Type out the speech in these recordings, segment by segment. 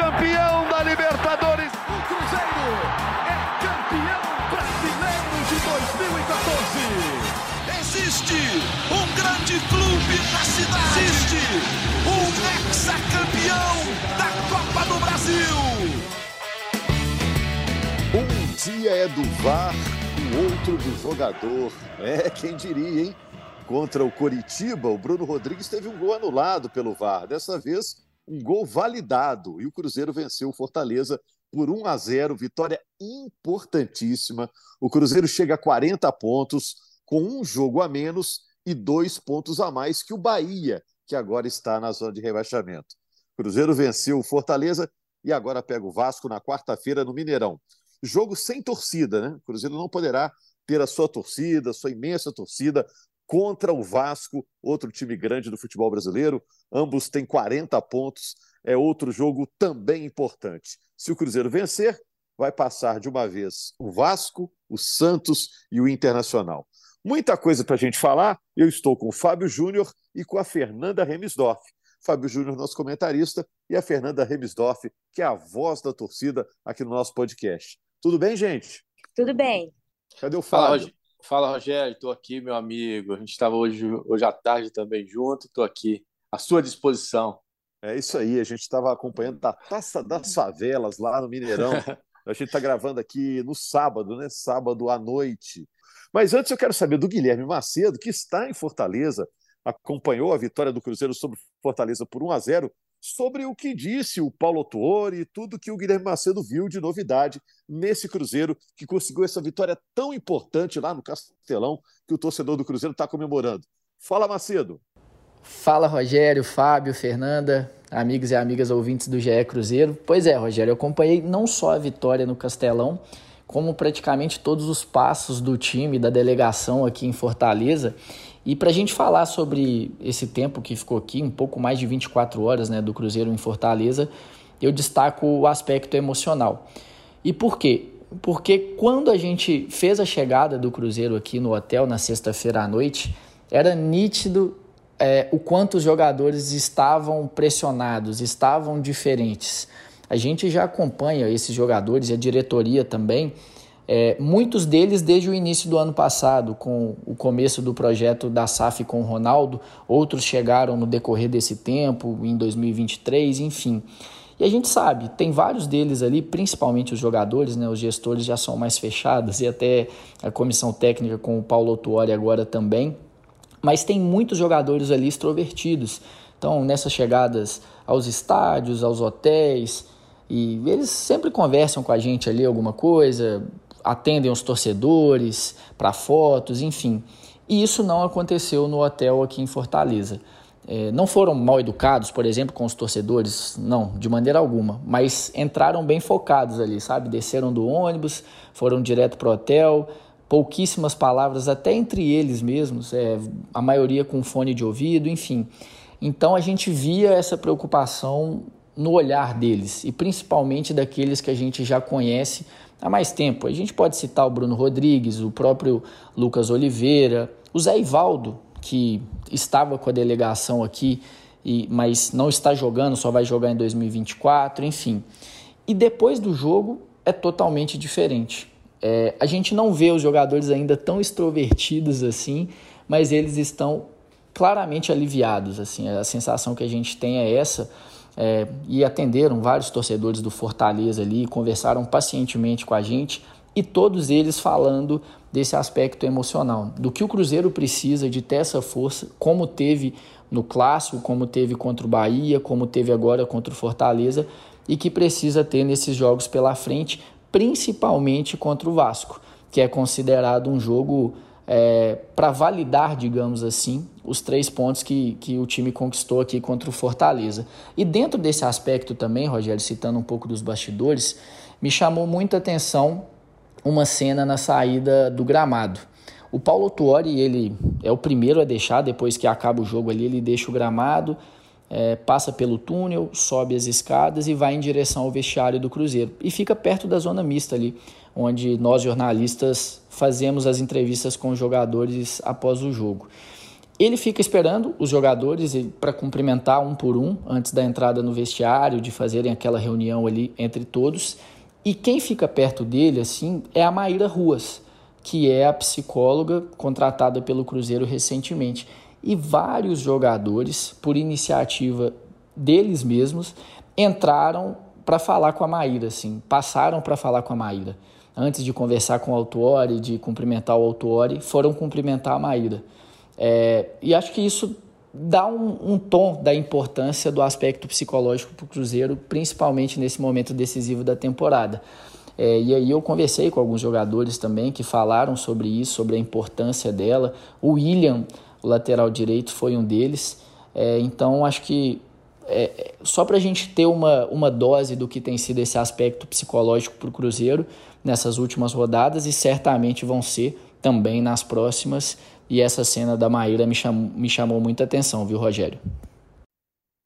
campeão da Libertadores. O Cruzeiro é campeão brasileiro de 2014. Existe um grande clube na cidade. Existe um ex-campeão da Copa do Brasil. Um dia é do VAR, o outro do jogador. É, quem diria, hein? Contra o Coritiba, o Bruno Rodrigues teve um gol anulado pelo VAR. Dessa vez, um gol validado. E o Cruzeiro venceu o Fortaleza por 1 a 0. Vitória importantíssima. O Cruzeiro chega a 40 pontos, com um jogo a menos e dois pontos a mais que o Bahia, que agora está na zona de rebaixamento. O Cruzeiro venceu o Fortaleza e agora pega o Vasco na quarta-feira no Mineirão. Jogo sem torcida, né? O Cruzeiro não poderá ter a sua torcida, a sua imensa torcida, contra o Vasco, outro time grande do futebol brasileiro. Ambos têm 40 pontos. É outro jogo também importante. Se o Cruzeiro vencer, vai passar de uma vez o Vasco, o Santos e o Internacional. Muita coisa para a gente falar. Eu estou com o Fábio Júnior e com a Fernanda Remisdorf. Fábio Júnior, nosso comentarista, e a Fernanda Remisdorf, que é a voz da torcida aqui no nosso podcast. Tudo bem, gente? Tudo bem. Cadê o Fábio? Fala, Rogério, estou aqui, meu amigo. A gente estava hoje, hoje à tarde também junto, estou aqui à sua disposição. É isso aí, a gente estava acompanhando a Taça das Favelas lá no Mineirão. A gente está gravando aqui no sábado, né? Sábado à noite. Mas antes eu quero saber do Guilherme Macedo, que está em Fortaleza, acompanhou a vitória do Cruzeiro sobre Fortaleza por 1 a 0 sobre o que disse o Paulo Tuori e tudo que o Guilherme Macedo viu de novidade nesse Cruzeiro que conseguiu essa vitória tão importante lá no Castelão que o torcedor do Cruzeiro está comemorando. Fala, Macedo. Fala, Rogério, Fábio, Fernanda, amigos e amigas ouvintes do GE Cruzeiro. Pois é, Rogério, eu acompanhei não só a vitória no Castelão, como praticamente todos os passos do time, da delegação aqui em Fortaleza. E para a gente falar sobre esse tempo que ficou aqui, um pouco mais de 24 horas né, do Cruzeiro em Fortaleza, eu destaco o aspecto emocional. E por quê? Porque quando a gente fez a chegada do Cruzeiro aqui no hotel na sexta-feira à noite, era nítido é, o quanto os jogadores estavam pressionados, estavam diferentes. A gente já acompanha esses jogadores e a diretoria também é, muitos deles desde o início do ano passado, com o começo do projeto da SAF com o Ronaldo, outros chegaram no decorrer desse tempo, em 2023, enfim. E a gente sabe, tem vários deles ali, principalmente os jogadores, né, os gestores já são mais fechados, e até a comissão técnica com o Paulo Otuori agora também, mas tem muitos jogadores ali extrovertidos. Então, nessas chegadas aos estádios, aos hotéis, e eles sempre conversam com a gente ali alguma coisa, atendem os torcedores para fotos, enfim. E isso não aconteceu no hotel aqui em Fortaleza. É, não foram mal educados, por exemplo, com os torcedores, não, de maneira alguma, mas entraram bem focados ali, sabe? Desceram do ônibus, foram direto para o hotel, pouquíssimas palavras, até entre eles mesmos, é, a maioria com fone de ouvido, enfim. Então a gente via essa preocupação no olhar deles e principalmente daqueles que a gente já conhece há mais tempo. A gente pode citar o Bruno Rodrigues, o próprio Lucas Oliveira, o Zé Ivaldo, que estava com a delegação aqui, e, mas não está jogando, só vai jogar em 2024, enfim. E depois do jogo é totalmente diferente. É, a gente não vê os jogadores ainda tão extrovertidos assim, mas eles estão claramente aliviados. Assim, a sensação que a gente tem é essa é, e atenderam vários torcedores do Fortaleza ali, conversaram pacientemente com a gente e todos eles falando desse aspecto emocional, do que o Cruzeiro precisa de ter essa força, como teve no clássico, como teve contra o Bahia, como teve agora contra o Fortaleza e que precisa ter nesses jogos pela frente, principalmente contra o Vasco, que é considerado um jogo é, para validar, digamos assim, os três pontos que, que o time conquistou aqui contra o Fortaleza. E dentro desse aspecto também, Rogério, citando um pouco dos bastidores, me chamou muita atenção uma cena na saída do gramado. O Paulo Tuori, ele é o primeiro a deixar, depois que acaba o jogo ali, ele deixa o gramado, é, passa pelo túnel, sobe as escadas e vai em direção ao vestiário do Cruzeiro. E fica perto da zona mista ali, onde nós jornalistas fazemos as entrevistas com os jogadores após o jogo. Ele fica esperando os jogadores para cumprimentar um por um antes da entrada no vestiário, de fazerem aquela reunião ali entre todos. E quem fica perto dele, assim, é a Maíra Ruas, que é a psicóloga contratada pelo Cruzeiro recentemente. E vários jogadores, por iniciativa deles mesmos, entraram para falar com a Maíra, assim, passaram para falar com a Maíra. Antes de conversar com o Autuori, de cumprimentar o Autuori, foram cumprimentar a Maíra. É, e acho que isso dá um, um, tom da importância do aspecto psicológico para o Cruzeiro, principalmente nesse momento decisivo da temporada. É, e aí eu conversei com alguns jogadores também que falaram sobre isso, sobre a importância dela. O William, o lateral direito, foi um deles. É, então acho que é, só para a gente ter uma, uma dose do que tem sido esse aspecto psicológico para o Cruzeiro nessas últimas rodadas e certamente vão ser também nas próximas, e essa cena da Maíra me chamou, me chamou muita atenção, viu, Rogério?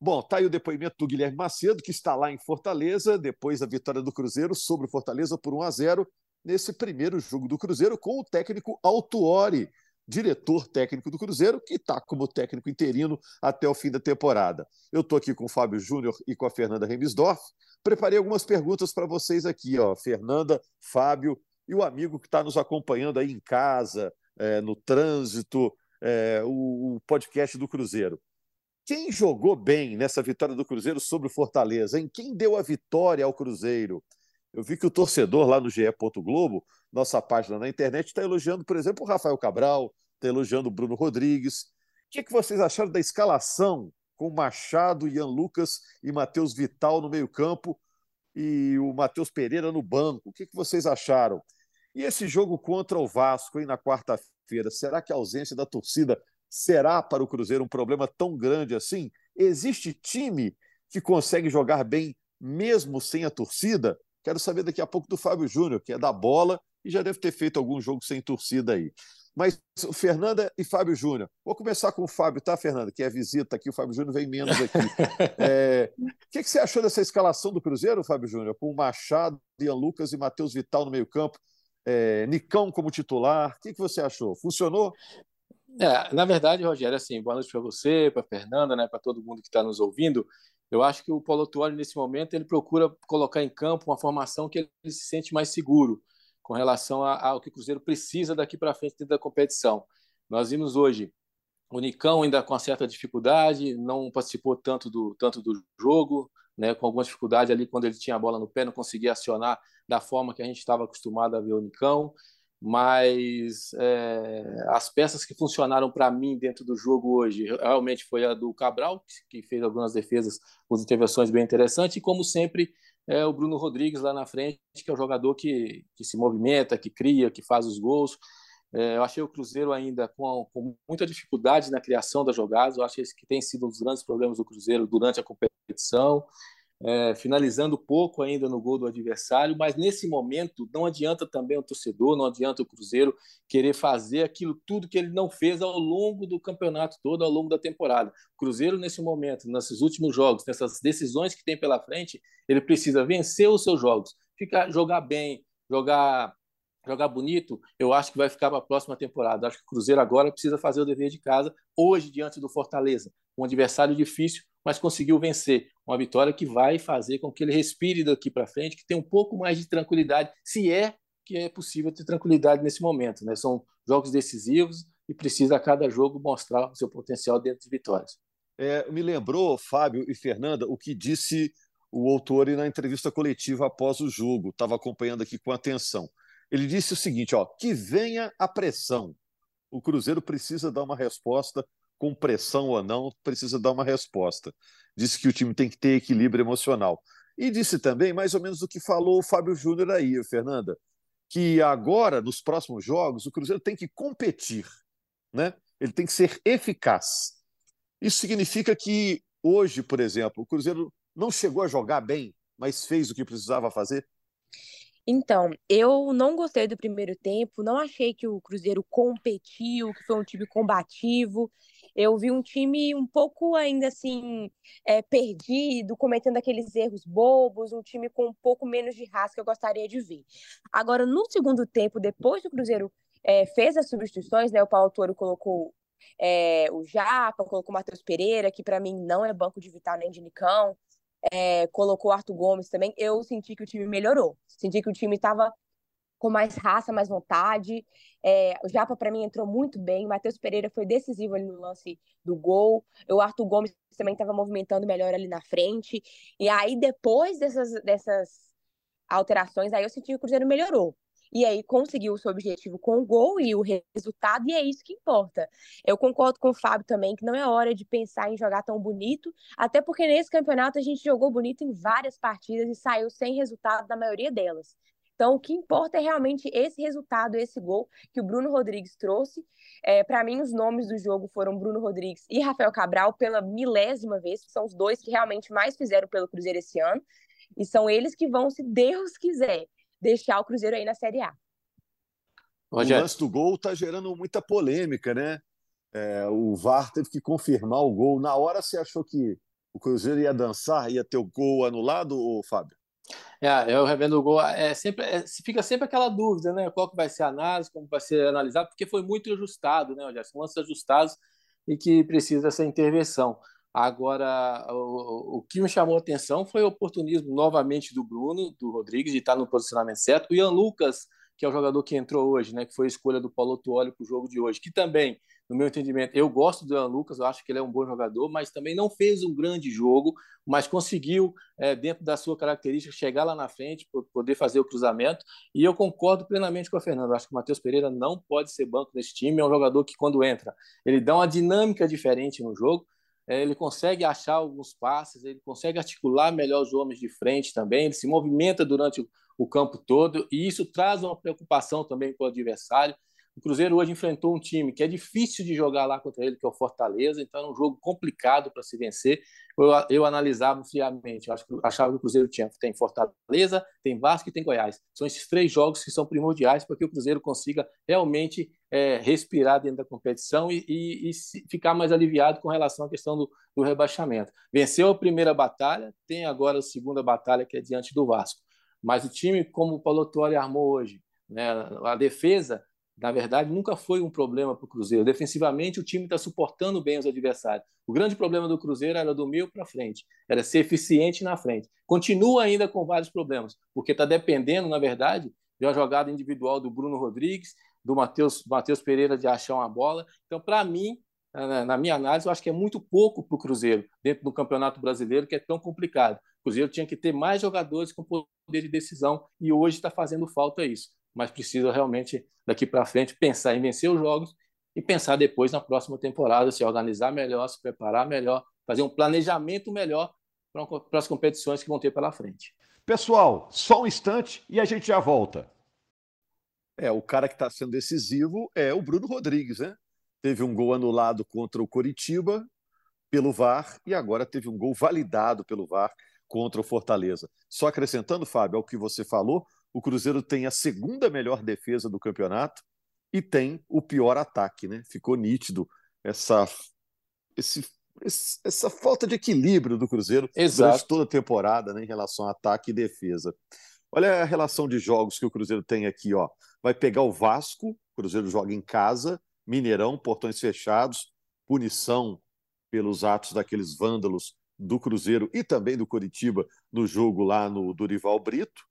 Bom, tá aí o depoimento do Guilherme Macedo, que está lá em Fortaleza, depois da vitória do Cruzeiro sobre o Fortaleza por 1 a 0 nesse primeiro jogo do Cruzeiro com o técnico Altuori, diretor técnico do Cruzeiro, que está como técnico interino até o fim da temporada. Eu estou aqui com o Fábio Júnior e com a Fernanda Remisdorf. Preparei algumas perguntas para vocês aqui, ó. Fernanda, Fábio e o amigo que está nos acompanhando aí em casa, é, no trânsito, é, o, o, podcast do Cruzeiro. Quem jogou bem nessa vitória do Cruzeiro sobre o Fortaleza? Em quem deu a vitória ao Cruzeiro? Eu vi que o torcedor lá no GE. Globo, nossa página na internet, está elogiando, por exemplo, o Rafael Cabral, está elogiando o Bruno Rodrigues. O que, é que vocês acharam da escalação com Machado, Ian Lucas e Matheus Vital no meio-campo e o Matheus Pereira no banco? O que, é que vocês acharam? E esse jogo contra o Vasco aí na quarta-feira, será que a ausência da torcida será para o Cruzeiro um problema tão grande assim? Existe time que consegue jogar bem mesmo sem a torcida? Quero saber daqui a pouco do Fábio Júnior, que é da bola e já deve ter feito algum jogo sem torcida aí. Mas Fernanda e Fábio Júnior. Vou começar com o Fábio, tá, Fernanda? Que é visita aqui, o Fábio Júnior vem menos aqui. É... O que, que, você achou dessa escalação do Cruzeiro, Fábio Júnior? Com o Machado, Ian Lucas e Matheus Vital no meio-campo é, Nicão como titular. O que, que você achou? Funcionou? É, na verdade, Rogério, assim, boa noite para você, para Fernanda, né, para todo mundo que está nos ouvindo. Eu acho que o Paulo Tuori, nesse momento, ele procura colocar em campo uma formação que ele se sente mais seguro com relação ao que o Cruzeiro precisa daqui para frente dentro da competição. Nós vimos hoje o Nicão ainda com certa dificuldade, não participou tanto do, tanto do jogo, né, com alguma dificuldade ali quando ele tinha a bola no pé, não conseguia acionar da forma que a gente estava acostumado a ver o Nicão, mas é, as peças que funcionaram para mim dentro do jogo hoje realmente foi a do Cabral, que fez algumas defesas com intervenções bem interessantes, e como sempre é o Bruno Rodrigues lá na frente, que é o jogador que, que se movimenta, que cria, que faz os gols. É, eu achei o Cruzeiro ainda com, com, muita dificuldade na criação das jogadas, eu acho que que tem sido um dos grandes problemas do Cruzeiro durante a competição é, finalizando pouco ainda no gol do adversário, mas nesse momento não adianta também o torcedor, não adianta o Cruzeiro querer fazer aquilo tudo que ele não fez ao longo do campeonato todo, ao longo da temporada. O Cruzeiro, nesse momento, nesses últimos jogos, nessas decisões que tem pela frente, ele precisa vencer os seus jogos, ficar, jogar bem, jogar jogar bonito, eu acho que vai ficar para a próxima temporada. Acho que o Cruzeiro agora precisa fazer o dever de casa hoje diante do Fortaleza, um adversário difícil, mas conseguiu vencer. Uma vitória que vai fazer com que ele respire daqui para frente, que tenha um pouco mais de tranquilidade, se é que é possível ter tranquilidade nesse momento. Né? São jogos decisivos e precisa a cada jogo mostrar o seu potencial dentro de vitórias. É, me lembrou, Fábio e Fernanda, o que disse o autor na entrevista coletiva após o jogo. Estava acompanhando aqui com atenção. Ele disse o seguinte: ó, que venha a pressão. O Cruzeiro precisa dar uma resposta com pressão ou não, precisa dar uma resposta. Disse que o time tem que ter equilíbrio emocional. E disse também, mais ou menos o que falou o Fábio Júnior aí, Fernanda, que agora, nos próximos jogos, o Cruzeiro tem que competir, né? ele tem que ser eficaz. Isso significa que hoje, por exemplo, o Cruzeiro não chegou a jogar bem, mas fez o que precisava fazer? Então, eu não gostei do primeiro tempo, não achei que o Cruzeiro competiu, que foi um time combativo. Eu vi um time um pouco ainda assim é, perdido, cometendo aqueles erros bobos, um time com um pouco menos de raça que eu gostaria de ver. Agora, no segundo tempo, depois do Cruzeiro é, fez as substituições, né? O Paulo Toro colocou é, o Japa, colocou o Matheus Pereira, que para mim não é banco de Vital nem de Nicão, é, colocou Arthur Gomes também, eu senti que o time melhorou. Senti que o time estava com mais raça, mais vontade. É, o Japa, para mim, entrou muito bem. O Matheus Pereira foi decisivo ali no lance do gol. O Arthur Gomes também estava movimentando melhor ali na frente. E aí, depois dessas, dessas alterações, aí eu senti que o Cruzeiro melhorou e aí conseguiu o seu objetivo com o gol e o resultado, e é isso que importa. Eu concordo com o Fábio também que não é hora de pensar em jogar tão bonito, até porque nesse campeonato a gente jogou bonito em várias partidas e saiu sem resultado na maioria delas. Então, o que importa é realmente esse resultado, esse gol que o Bruno Rodrigues trouxe. É, Para mim, os nomes do jogo foram Bruno Rodrigues e Rafael Cabral pela milésima vez, são os dois que realmente mais fizeram pelo Cruzeiro esse ano. E são eles que vão, se Deus quiser, deixar o Cruzeiro aí na Série A. O lance do gol está gerando muita polêmica, né? É, o VAR teve que confirmar o gol. Na hora você achou que o Cruzeiro ia dançar, ia ter o gol anulado, ou, Fábio? É, eu revendo o gol, é sempre, é, fica sempre aquela dúvida, né? Qual que vai ser a análise, como vai ser analisado, porque foi muito ajustado, né, São lances ajustados e que precisa dessa intervenção. Agora, o, o, que me chamou a atenção foi o oportunismo novamente do Bruno, do Rodrigues, de estar no posicionamento certo. O Ian Lucas, que é o jogador que entrou hoje, né, que foi a escolha do Paulo Tuoli para o jogo de hoje, que também, no meu entendimento, eu gosto do Ian Lucas, eu acho que ele é um bom jogador, mas também não fez um grande jogo, mas conseguiu, é, dentro da sua característica, chegar lá na frente, poder fazer o cruzamento. E eu concordo plenamente com a Fernanda. Acho que o Matheus Pereira não pode ser banco nesse time, é um jogador que, quando entra, ele dá uma dinâmica diferente no jogo ele consegue achar alguns passes, ele consegue articular melhor os homens de frente também, ele se movimenta durante o, o campo todo, e isso traz uma preocupação também para o adversário. O Cruzeiro hoje enfrentou um time que é difícil de jogar lá contra ele, que é o Fortaleza, então é um jogo complicado para se vencer. Eu, eu analisava friamente, eu achava que o Cruzeiro tinha, tem Fortaleza, tem Vasco e tem Goiás. São esses três jogos que são primordiais para que o Cruzeiro consiga realmente é, respirar dentro da competição e, e, e, ficar mais aliviado com relação à questão do, do rebaixamento. Venceu a primeira batalha, tem agora a segunda batalha, que é diante do Vasco. Mas o time, como o Paulo Tuori armou hoje, né, a defesa na verdade, nunca foi um problema para o Cruzeiro. Defensivamente, o time está suportando bem os adversários. O grande problema do Cruzeiro era do meio para frente, era ser eficiente na frente. Continua ainda com vários problemas, porque está dependendo, na verdade, de uma jogada individual do Bruno Rodrigues, do Matheus Pereira de achar uma bola. Então, para mim, na minha análise, eu acho que é muito pouco para o Cruzeiro, dentro do Campeonato Brasileiro, que é tão complicado. O Cruzeiro tinha que ter mais jogadores com poder de decisão e hoje está fazendo falta isso mas precisa realmente, daqui para frente, pensar em vencer os jogos e pensar depois na próxima temporada, se organizar melhor, se preparar melhor, fazer um planejamento melhor para as competições que vão ter pela frente. Pessoal, só um instante e a gente já volta. É, o cara que está sendo decisivo é o Bruno Rodrigues, né? Teve um gol anulado contra o Coritiba pelo VAR e agora teve um gol validado pelo VAR contra o Fortaleza. Só acrescentando, Fábio, ao que você falou, o Cruzeiro tem a segunda melhor defesa do campeonato e tem o pior ataque, né? Ficou nítido essa, esse, essa falta de equilíbrio do Cruzeiro Exato. durante toda a temporada né, em relação a ataque e defesa. Olha a relação de jogos que o Cruzeiro tem aqui, ó. Vai pegar o Vasco, o Cruzeiro joga em casa, Mineirão, portões fechados, punição pelos atos daqueles vândalos do Cruzeiro e também do Coritiba no jogo lá no Durival Brito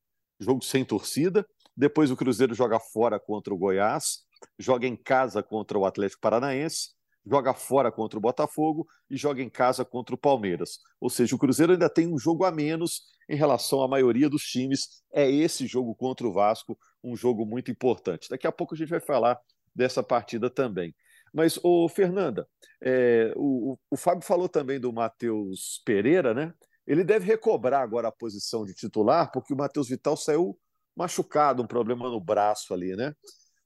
jogo sem torcida. Depois o Cruzeiro joga fora contra o Goiás, joga em casa contra o Atlético Paranaense, joga fora contra o Botafogo e joga em casa contra o Palmeiras. Ou seja, o Cruzeiro ainda tem um jogo a menos em relação à maioria dos times. É esse jogo contra o Vasco, um jogo muito importante. Daqui a pouco a gente vai falar dessa partida também. Mas, ô, Fernanda, é, o, o Fábio falou também do Matheus Pereira, né? Ele deve recobrar agora a posição de titular, porque o Matheus Vital saiu machucado, um problema no braço ali, né?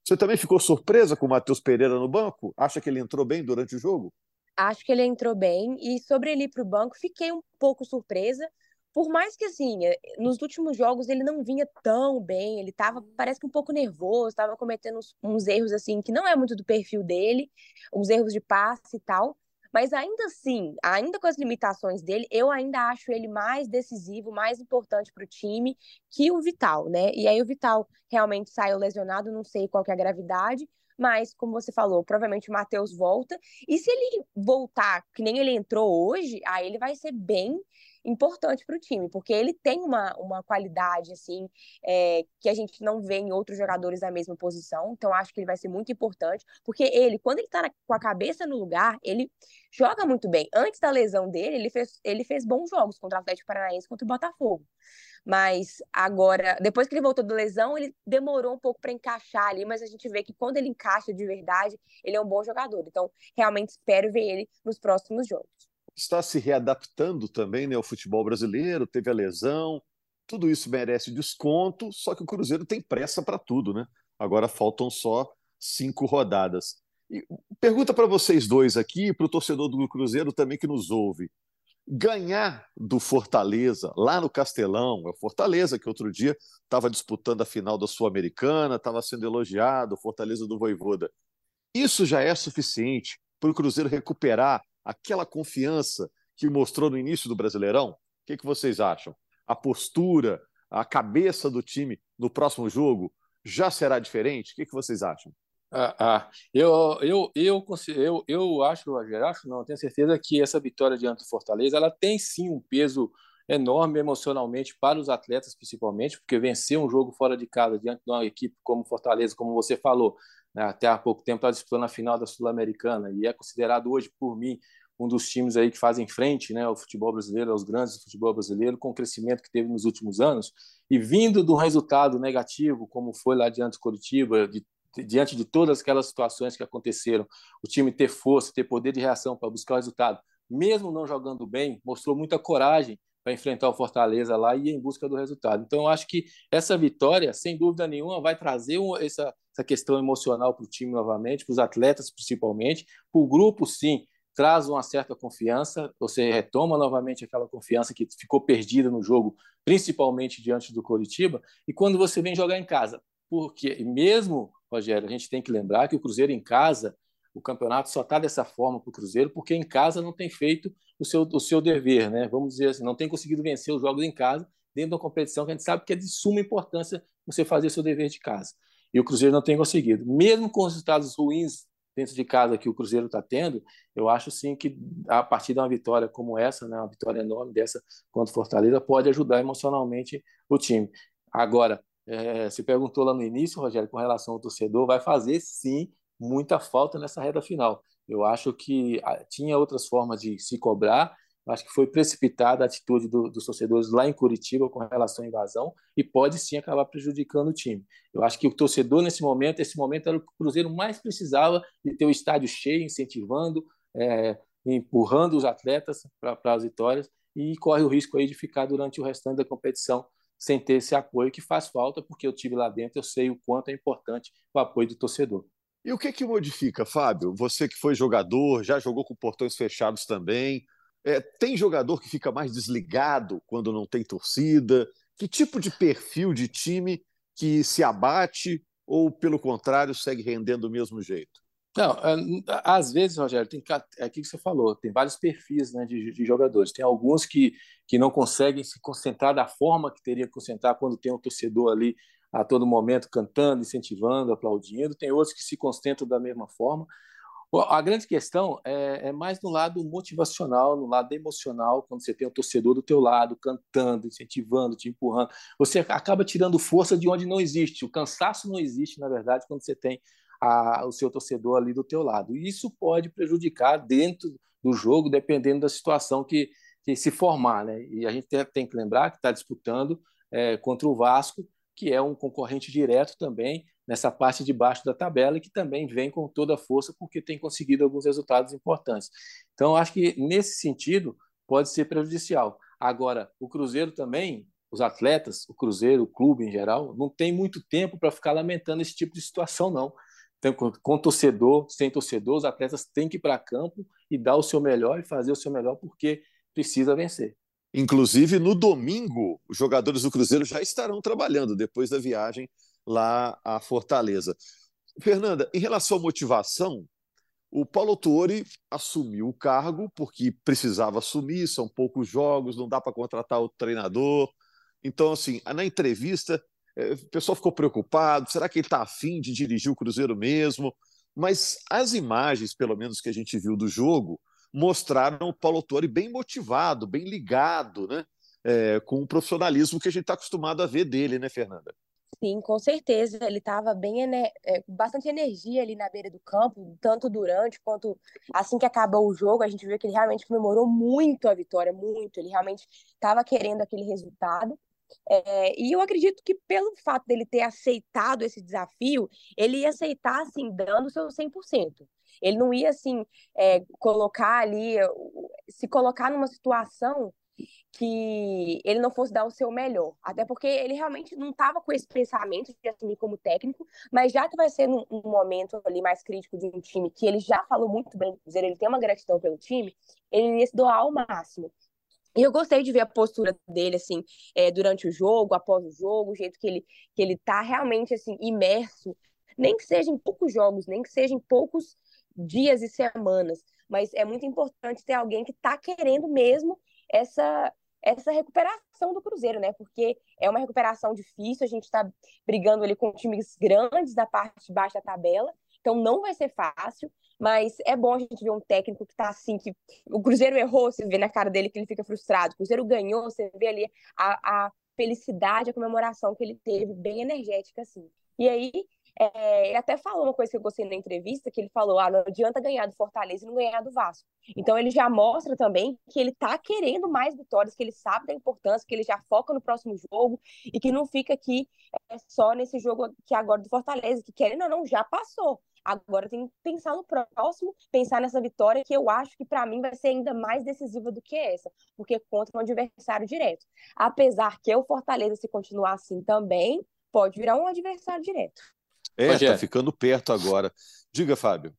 Você também ficou surpresa com o Matheus Pereira no banco? Acha que ele entrou bem durante o jogo? Acho que ele entrou bem e sobre ele ir para o banco, fiquei um pouco surpresa. Por mais que, assim, eh, nos últimos jogos ele não vinha tão bem, ele estava, parece que um pouco nervoso, estava cometendo uns, uns erros, assim, que não é muito do perfil dele, uns erros de passe e tal. Mas ainda assim, ainda com as limitações dele, eu ainda acho ele mais decisivo, mais importante para o time que o Vital, né? E aí o Vital realmente saiu lesionado, não sei qual é a gravidade, mas, como você falou, provavelmente o Matheus volta. E se ele voltar, que nem ele entrou hoje, aí ele vai ser bem importante para o time, porque ele tem uma, uma qualidade assim é, que a gente não vê em outros jogadores da mesma posição. Então acho que ele vai ser muito importante, porque ele, quando ele está com a cabeça no lugar, ele joga muito bem. Antes da lesão dele, ele fez, ele fez bons jogos contra o Atlético Paranaense, contra o Botafogo. Mas agora, depois que ele voltou da lesão, ele demorou um pouco para encaixar ali, mas a gente vê que quando ele encaixa de verdade, ele é um bom jogador. Então, realmente espero ver ele nos próximos jogos está se readaptando também né, ao futebol brasileiro, teve a lesão, tudo isso merece desconto, só que o Cruzeiro tem pressa para tudo, né? Agora faltam só cinco rodadas. E pergunta para vocês dois aqui, para o torcedor do Cruzeiro também que nos ouve. Ganhar do Fortaleza lá no Castelão, é o Fortaleza que outro dia estava disputando a final da Sul-Americana, estava sendo elogiado, Fortaleza do Voivoda. Isso já é suficiente para o Cruzeiro recuperar aquela confiança que mostrou no início do Brasileirão? O que, que vocês acham? A postura, a cabeça do time no próximo jogo já será diferente? O que, que vocês acham? Ah, ah, eu, eu, eu, eu, eu acho, acho não, tenho certeza que essa vitória diante do Fortaleza ela tem sim um peso enorme emocionalmente para os atletas, principalmente, porque vencer um jogo fora de casa diante de uma equipe como Fortaleza, como você falou, né, até há pouco tempo está disputando a final da Sul-Americana e é considerado hoje por mim um dos times aí que fazem frente né, ao futebol brasileiro, aos grandes do futebol brasileiro, com o crescimento que teve nos últimos anos, e vindo um resultado negativo, como foi lá diante do Curitiba, de, diante de todas aquelas situações que aconteceram, o time ter força, ter poder de reação para buscar o resultado, mesmo não jogando bem, mostrou muita coragem para enfrentar o Fortaleza lá e ir em busca do resultado. Então, eu acho que essa vitória, sem dúvida nenhuma, vai trazer um, essa, essa questão emocional para o time novamente, para os atletas principalmente, para o grupo, sim, traz uma certa confiança, você retoma novamente aquela confiança que ficou perdida no jogo, principalmente diante do Coritiba, e quando você vem jogar em casa, porque mesmo, Rogério, a gente tem que lembrar que o Cruzeiro em casa, o campeonato só está dessa forma para o Cruzeiro, porque em casa não tem feito o seu, o seu dever, né? Vamos dizer assim, não tem conseguido vencer os jogos em casa, dentro de uma competição que a gente sabe que é de suma importância você fazer seu dever de casa. E o Cruzeiro não tem conseguido. Mesmo com os resultados ruins dentro de casa que o Cruzeiro está tendo, eu acho sim que a partir de uma vitória como essa, né, uma vitória enorme dessa contra o Fortaleza, pode ajudar emocionalmente o time. Agora, é, se perguntou lá no início, Rogério, com relação ao torcedor, vai fazer sim muita falta nessa reta final. Eu acho que ah, tinha outras formas de se cobrar Acho que foi precipitada a atitude do, dos torcedores lá em Curitiba com relação à invasão e pode sim acabar prejudicando o time. Eu acho que o torcedor, nesse momento, esse momento era o que o Cruzeiro mais precisava de ter o estádio cheio, incentivando, é, empurrando os atletas para as vitórias e corre o risco aí de ficar durante o restante da competição sem ter esse apoio que faz falta, porque eu tive lá dentro, eu sei o quanto é importante o apoio do torcedor. E o que que modifica, Fábio? Você que foi jogador, já jogou com portões fechados também, é, tem jogador que fica mais desligado quando não tem torcida? Que tipo de perfil de time que se abate ou, pelo contrário, segue rendendo do mesmo jeito? Não, é, às vezes, Rogério, tem é aquilo que você falou, tem vários perfis né, de, de, jogadores. Tem alguns que, que não conseguem se concentrar da forma que teria que concentrar quando tem um torcedor ali a todo momento cantando, incentivando, aplaudindo. Tem outros que se concentram da mesma forma. A grande questão é, é, mais no lado motivacional, no lado emocional, quando você tem o torcedor do teu lado, cantando, incentivando, te empurrando. Você acaba tirando força de onde não existe. O cansaço não existe, na verdade, quando você tem a, o seu torcedor ali do teu lado. E isso pode prejudicar dentro do jogo, dependendo da situação que, que se formar. Né? E a gente tem, tem que lembrar que está disputando é, contra o Vasco, que é um concorrente direto também nessa parte de baixo da tabela e que também vem com toda a força porque tem conseguido alguns resultados importantes. Então, acho que nesse sentido pode ser prejudicial. Agora, o Cruzeiro também, os atletas, o Cruzeiro, o clube em geral, não tem muito tempo para ficar lamentando esse tipo de situação, não. Então, com torcedor, sem torcedor, os atletas têm que ir para campo e dar o seu melhor e fazer o seu melhor porque precisa vencer. Inclusive, no domingo, os jogadores do Cruzeiro já estarão trabalhando depois da viagem lá a Fortaleza. Fernanda, em relação à motivação, o Paulo Tuori assumiu o cargo porque precisava assumir, são poucos jogos, não dá para contratar o treinador. Então, assim, na entrevista, é, o pessoal ficou preocupado, será que ele está afim de dirigir o Cruzeiro mesmo? Mas as imagens, pelo menos que a gente viu do jogo, mostraram o Paulo Torre bem motivado, bem ligado, né? É, com o profissionalismo que a gente está acostumado a ver dele, né, Fernanda? Sim, com certeza. Ele estava bem, é, bastante energia ali na beira do campo, tanto durante quanto assim que acabou o jogo. A gente viu que ele realmente comemorou muito a vitória, muito. Ele realmente estava querendo aquele resultado. É, e eu acredito que pelo fato dele ter aceitado esse desafio, ele ia aceitar, assim, dando o seu 100%. Ele não ia, assim, é, colocar ali, se colocar numa situação que ele não fosse dar o seu melhor. Até porque ele realmente não estava com esse pensamento de assumir como técnico, mas já que vai ser num, um momento ali mais crítico de um time que ele já falou muito bem Cruzeiro, ele tem uma gratidão pelo time, ele ia se doar ao máximo. E eu gostei de ver a postura dele, assim, é, durante o jogo, após o jogo, o jeito que ele, que ele tá realmente, assim, imerso. Nem que seja em poucos jogos, nem que seja em poucos dias e semanas. Mas é muito importante ter alguém que tá querendo mesmo essa, essa recuperação do Cruzeiro, né? Porque é uma recuperação difícil, a gente está brigando ali com times grandes da parte de baixo da tabela, então não vai ser fácil, mas é bom a gente ver um técnico que tá assim, que o Cruzeiro errou, você vê na cara dele que ele fica frustrado. O Cruzeiro ganhou, você vê ali a, a felicidade, a comemoração que ele teve, bem energética, assim. E aí, é, ele até falou uma coisa que eu gostei na entrevista, que ele falou, ah, não adianta ganhar do Fortaleza e não ganhar do Vasco. Então ele já mostra também que ele tá querendo mais vitórias, que ele sabe da importância, que ele já foca no próximo jogo e que não fica aqui é, só nesse jogo que agora do Fortaleza, que querendo ou não, já passou. Agora tem que pensar no próximo, pensar nessa vitória que eu acho que para mim vai ser ainda mais decisiva do que essa, porque contra um adversário direto. Apesar que o Fortaleza, se continuar assim também, pode virar um adversário direto. É, está ficando perto agora. Diga, Fábio.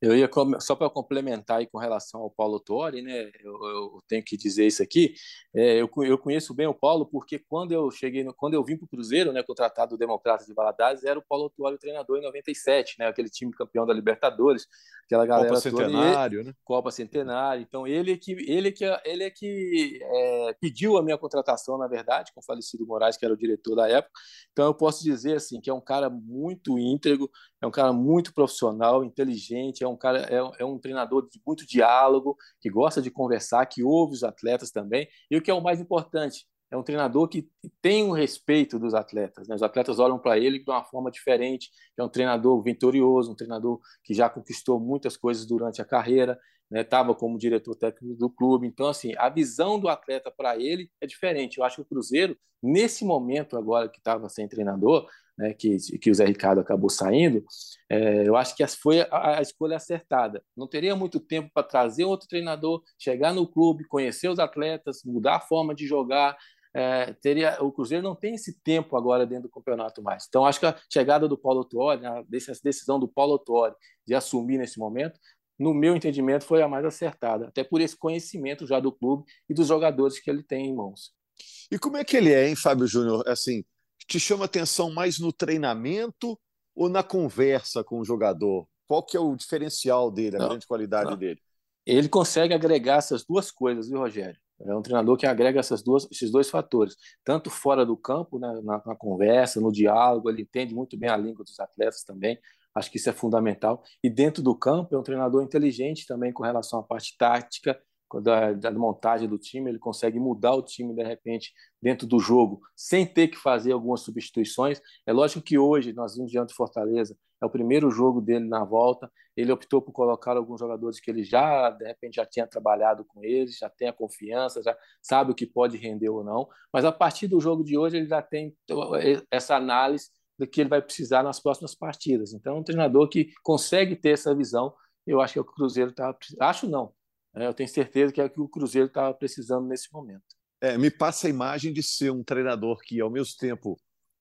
Eu ia só para complementar aí com relação ao Paulo Torre, né? Eu, eu tenho que dizer isso aqui. É, eu, eu, conheço bem o Paulo porque quando eu cheguei, no, quando eu vim para o Cruzeiro, né, contratado do Democratas de Valadares, era o Paulo Torre o treinador em 97, né? Aquele time campeão da Libertadores, aquela galera Copa Centenário, ele, né? Copa Centenário. Então ele que ele que ele é que é, pediu a minha contratação, na verdade, com o falecido Moraes, que era o diretor da época. Então eu posso dizer assim que é um cara muito íntegro, é um cara muito profissional, inteligente, é um cara é, é, um treinador de muito diálogo, que gosta de conversar, que ouve os atletas também. E o que é o mais importante, é um treinador que tem o respeito dos atletas. Né? Os atletas olham para ele de uma forma diferente. É um treinador vitorioso, um treinador que já conquistou muitas coisas durante a carreira, estava né? como diretor técnico do clube. Então, assim, a visão do atleta para ele é diferente. Eu acho que o Cruzeiro, nesse momento agora que estava sem treinador, né, que, que o Zé Ricardo acabou saindo, é, eu acho que foi a, a, escolha acertada. Não teria muito tempo para trazer outro treinador, chegar no clube, conhecer os atletas, mudar a forma de jogar. É, teria o Cruzeiro não tem esse tempo agora dentro do campeonato mais. Então acho que a chegada do Paulo Tuori, a decisão do Paulo Tuori de assumir nesse momento, no meu entendimento foi a mais acertada, até por esse conhecimento já do clube e dos jogadores que ele tem em mãos. E como é que ele é, hein, Fábio Júnior? Assim, te chama atenção mais no treinamento ou na conversa com o jogador? Qual que é o diferencial dele, a não, grande qualidade não. dele? Ele consegue agregar essas duas coisas, viu, Rogério? É um treinador que agrega essas duas, esses dois fatores, tanto fora do campo, né, na, na, conversa, no diálogo, ele entende muito bem a língua dos atletas também, acho que isso é fundamental. E dentro do campo, é um treinador inteligente também com relação à parte tática, da, da, montagem do time, ele consegue mudar o time de repente dentro do jogo, sem ter que fazer algumas substituições. É lógico que hoje nós vimos diante do Fortaleza, é o primeiro jogo dele na volta. Ele optou por colocar alguns jogadores que ele já, de repente, já tinha trabalhado com eles, já tem a confiança, já sabe o que pode render ou não. Mas a partir do jogo de hoje, ele já tem essa análise do que ele vai precisar nas próximas partidas. Então, é um treinador que consegue ter essa visão. Eu acho que o Cruzeiro está. Acho não, é, eu tenho certeza que é o que o Cruzeiro estava precisando nesse momento. É, me passa a imagem de ser um treinador que, ao mesmo tempo,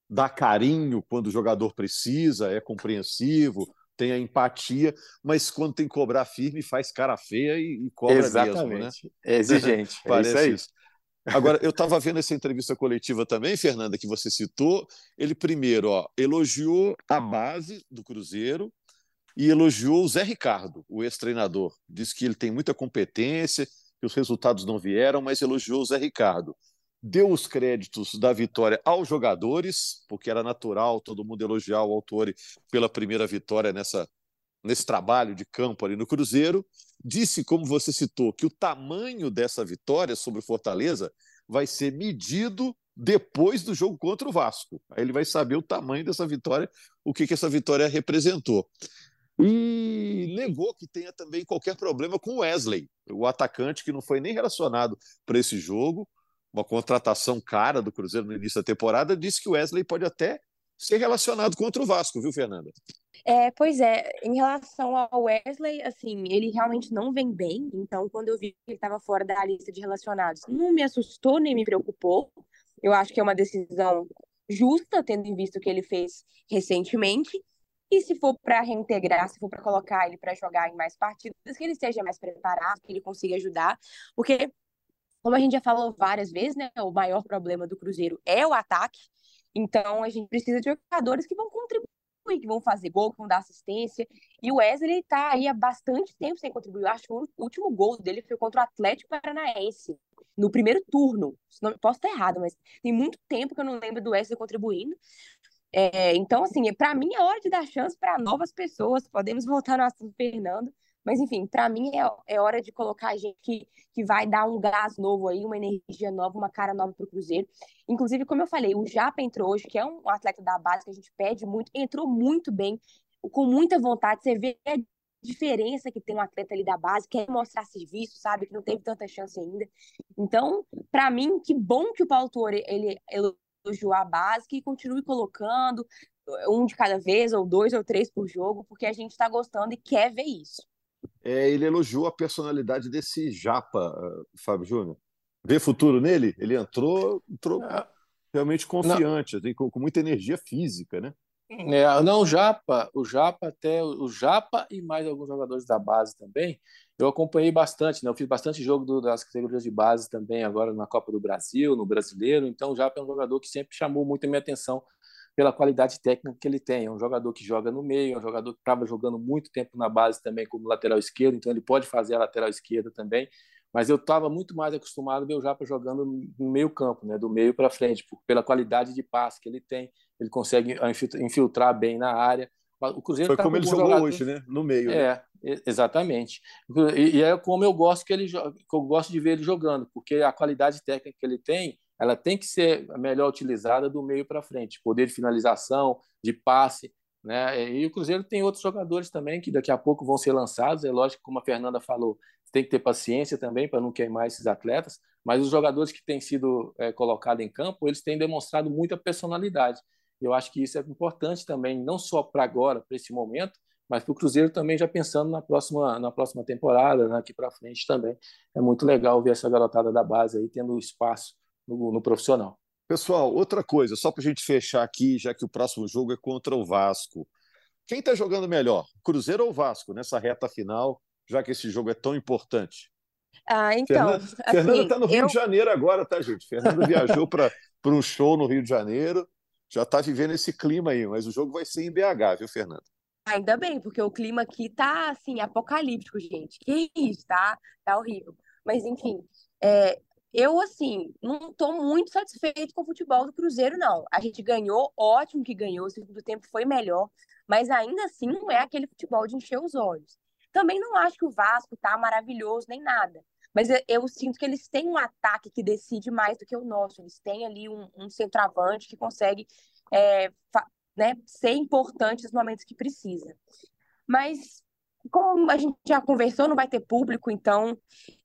dá carinho quando o jogador precisa, é compreensivo, tem a empatia, mas quando tem que cobrar firme, faz cara feia e, e cobra Exatamente. mesmo, né? É exigente. É Parece isso. isso. Agora, eu estava vendo essa entrevista coletiva também, Fernanda, que você citou. Ele primeiro ó, elogiou a base do Cruzeiro, e elogiou o Zé Ricardo, o ex-treinador. Disse que ele tem muita competência, que os resultados não vieram, mas elogiou o Zé Ricardo. deu os créditos da vitória aos jogadores, porque era natural todo mundo elogiar o Autori pela primeira vitória nessa, nesse trabalho de campo ali no Cruzeiro. Disse, como você citou, que o tamanho dessa vitória sobre o Fortaleza vai ser medido depois do jogo contra o Vasco. Aí ele vai saber o tamanho dessa vitória, o que, que essa vitória representou. E negou que tenha também qualquer problema com o Wesley, o atacante que não foi nem relacionado para esse jogo, uma contratação cara do Cruzeiro no início da temporada, disse que o Wesley pode até ser relacionado contra o Vasco, viu, Fernanda? É, pois é, em relação ao Wesley, assim, ele realmente não vem bem, então quando eu vi que ele estava fora da lista de relacionados, não me assustou nem me preocupou. Eu acho que é uma decisão justa, tendo em vista o que ele fez recentemente. E se for para reintegrar, se for para colocar ele para jogar em mais partidas, que ele esteja mais preparado, que ele consiga ajudar, porque como a gente já falou várias vezes, né, o maior problema do Cruzeiro é o ataque. Então a gente precisa de jogadores que vão contribuir, que vão fazer gol, que vão dar assistência. E o Wesley está aí há bastante tempo sem contribuir. Eu acho que o último gol dele foi contra o Atlético Paranaense, no primeiro turno. Não, posso estar errado, mas tem muito tempo que eu não lembro do Wesley contribuindo. É, então, assim, para mim é hora de dar chance para novas pessoas. Podemos voltar no assunto Fernando, mas, enfim, para mim é, é hora de colocar gente que, que vai dar um gás novo aí, uma energia nova, uma cara nova para o Cruzeiro. Inclusive, como eu falei, o Japa entrou hoje, que é um atleta da base que a gente pede muito, entrou muito bem, com muita vontade. Você vê a diferença que tem um atleta ali da base, quer mostrar serviço, sabe? Que não teve tanta chance ainda. Então, para mim, que bom que o Paulo ele elogiou a base, que continue colocando um de cada vez, ou dois ou três por jogo, porque a gente está gostando e quer ver isso é, ele elogiou a personalidade desse Japa, uh, Fábio Júnior. Vê futuro nele? Ele entrou, entrou é. realmente confiante, assim, com, com, muita energia física, né? É, não, o Japa, o Japa até o Japa e mais alguns jogadores da base também. Eu acompanhei bastante, né? Eu fiz bastante jogo do, das categorias de base também agora na Copa do Brasil, no Brasileiro. Então, o Japa é um jogador que sempre chamou muito a minha atenção pela qualidade técnica que ele tem. É um jogador que joga no meio, é um jogador que estava jogando muito tempo na base também como lateral esquerdo, então ele pode fazer a lateral esquerda também. Mas eu estava muito mais acostumado a ver o Japa jogando no meio campo, né, do meio para frente, por, pela qualidade de passe que ele tem, ele consegue infiltrar bem na área. O Cruzeiro Foi tá como ele jogou jogador... hoje, né? No meio. Né? É, né? exatamente. E, e, é como eu gosto que ele que eu gosto de ver ele jogando, porque a qualidade técnica que ele tem ela tem que ser melhor utilizada do meio para frente, poder de finalização, de passe, né? E o Cruzeiro tem outros jogadores também que daqui a pouco vão ser lançados. É lógico, como a Fernanda falou, tem que ter paciência também para não queimar esses atletas. Mas os jogadores que têm sido é, colocados em campo, eles têm demonstrado muita personalidade. Eu acho que isso é importante também, não só para agora, para esse momento, mas para o Cruzeiro também já pensando na próxima, na próxima temporada, né, aqui para frente também. É muito legal ver essa garotada da base aí tendo espaço no, no profissional. Pessoal, outra coisa, só para a gente fechar aqui, já que o próximo jogo é contra o Vasco. Quem está jogando melhor, Cruzeiro ou Vasco, nessa reta final, já que esse jogo é tão importante? Ah, então. Fernanda está assim, no Rio eu... de Janeiro agora, tá, gente? Fernanda viajou para um show no Rio de Janeiro, já está vivendo esse clima aí, mas o jogo vai ser em BH, viu, Fernanda? Ainda bem, porque o clima aqui tá assim, apocalíptico, gente. Que isso, tá? Tá horrível. Mas enfim, é, eu, assim, não estou muito satisfeito com o futebol do Cruzeiro, não. A gente ganhou, ótimo que ganhou, o segundo tempo foi melhor, mas ainda assim não é aquele futebol de encher os olhos. Também não acho que o Vasco tá maravilhoso nem nada, mas eu, eu sinto que eles têm um ataque que decide mais do que o nosso. Eles têm ali um, um centroavante que consegue é, né, ser importante nos momentos que precisa. Mas como a gente já conversou, não vai ter público, então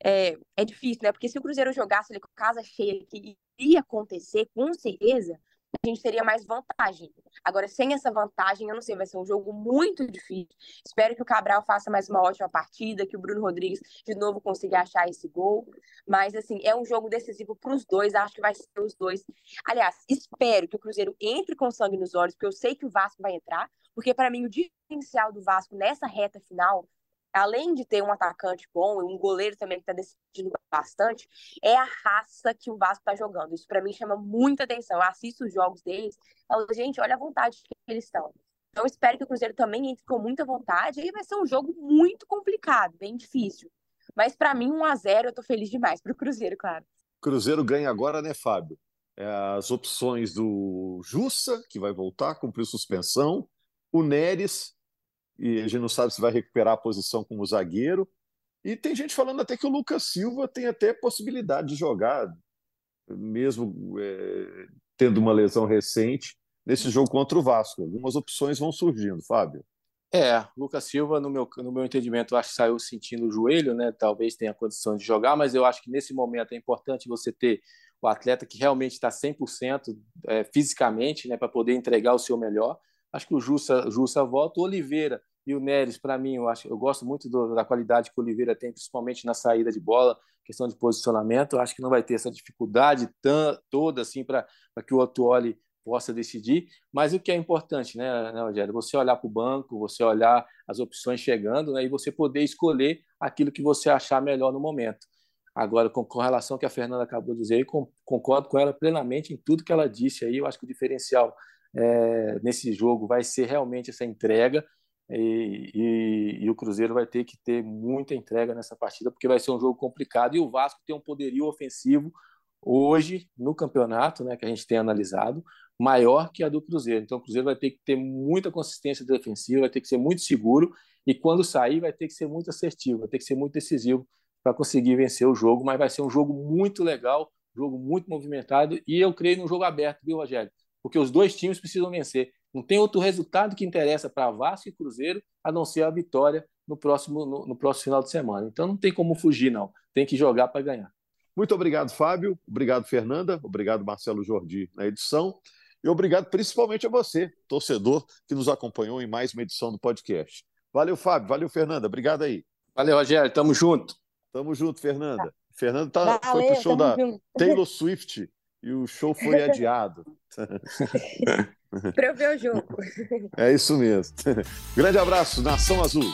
é, é difícil, né? Porque se o Cruzeiro jogasse ali com casa cheia, que iria acontecer, com certeza, a gente teria mais vantagem. Agora, sem essa vantagem, eu não sei, vai ser um jogo muito difícil. Espero que o Cabral faça mais uma ótima partida, que o Bruno Rodrigues de novo consiga achar esse gol. Mas, assim, é um jogo decisivo para os dois, acho que vai ser os dois. Aliás, espero que o Cruzeiro entre com sangue nos olhos, porque eu sei que o Vasco vai entrar, porque para mim o diferencial do Vasco nessa reta final além de ter um atacante bom e um goleiro também que está decidindo bastante, é a raça que o Vasco está jogando. Isso para mim chama muita atenção. Eu assisto os jogos deles, falo, gente, olha a vontade que eles estão. Então espero que o Cruzeiro também entre com muita vontade. Aí vai ser um jogo muito complicado, bem difícil. Mas para mim, 1 a 0 eu tô feliz demais pro Cruzeiro, claro. Cruzeiro ganha agora, né, Fábio? É, as opções do Jussa, que vai voltar, cumpriu suspensão, o Neres, e a gente não sabe se vai recuperar a posição como zagueiro. E tem gente falando até que o Lucas Silva tem até possibilidade de jogar, mesmo é, tendo uma lesão recente, nesse jogo contra o Vasco. Algumas opções vão surgindo, Fábio. É, Lucas Silva, no meu, no meu entendimento, acho que saiu sentindo o joelho, né? Talvez tenha condição de jogar, mas eu acho que nesse momento é importante você ter o atleta que realmente está 100% é, fisicamente, né? Para poder entregar o seu melhor. Acho que o Jussa, Jussa volta. O Oliveira e o Neres, para mim, eu, acho, eu gosto muito do, da qualidade que o Oliveira tem, principalmente na saída de bola, questão de posicionamento. Eu acho que não vai ter essa dificuldade tão, toda assim para que o Otuoli possa decidir. Mas o que é importante, né, né Rogério? Você olhar para o banco, você olhar as opções chegando né, e você poder escolher aquilo que você achar melhor no momento. Agora, com, com relação ao que a Fernanda acabou de dizer, concordo com ela plenamente em tudo que ela disse aí. Eu acho que o diferencial é, nesse jogo vai ser realmente essa entrega. E, e, e, o Cruzeiro vai ter que ter muita entrega nessa partida, porque vai ser um jogo complicado. E o Vasco tem um poderio ofensivo hoje no campeonato, né, que a gente tem analisado, maior que a do Cruzeiro. Então o Cruzeiro vai ter que ter muita consistência defensiva, vai ter que ser muito seguro e quando sair vai ter que ser muito assertivo, vai ter que ser muito decisivo para conseguir vencer o jogo, mas vai ser um jogo muito legal, jogo muito movimentado e eu creio num jogo aberto, viu, Rogério? Porque os dois times precisam vencer. Não tem outro resultado que interessa para Vasco e Cruzeiro a não ser a vitória no próximo, no, no próximo final de semana. Então não tem como fugir, não. Tem que jogar para ganhar. Muito obrigado, Fábio. Obrigado, Fernanda. Obrigado, Marcelo Jordi, na edição. E obrigado principalmente a você, torcedor, que nos acompanhou em mais uma edição do podcast. Valeu, Fábio. Valeu, Fernanda. Obrigado aí. Valeu, Rogério. Tamo junto. Tamo junto, Fernanda. Tá. Fernanda tá, Valeu, foi pro show da junto. Taylor Swift e o show foi adiado. para eu ver o jogo. É isso mesmo. Grande abraço, Nação Azul.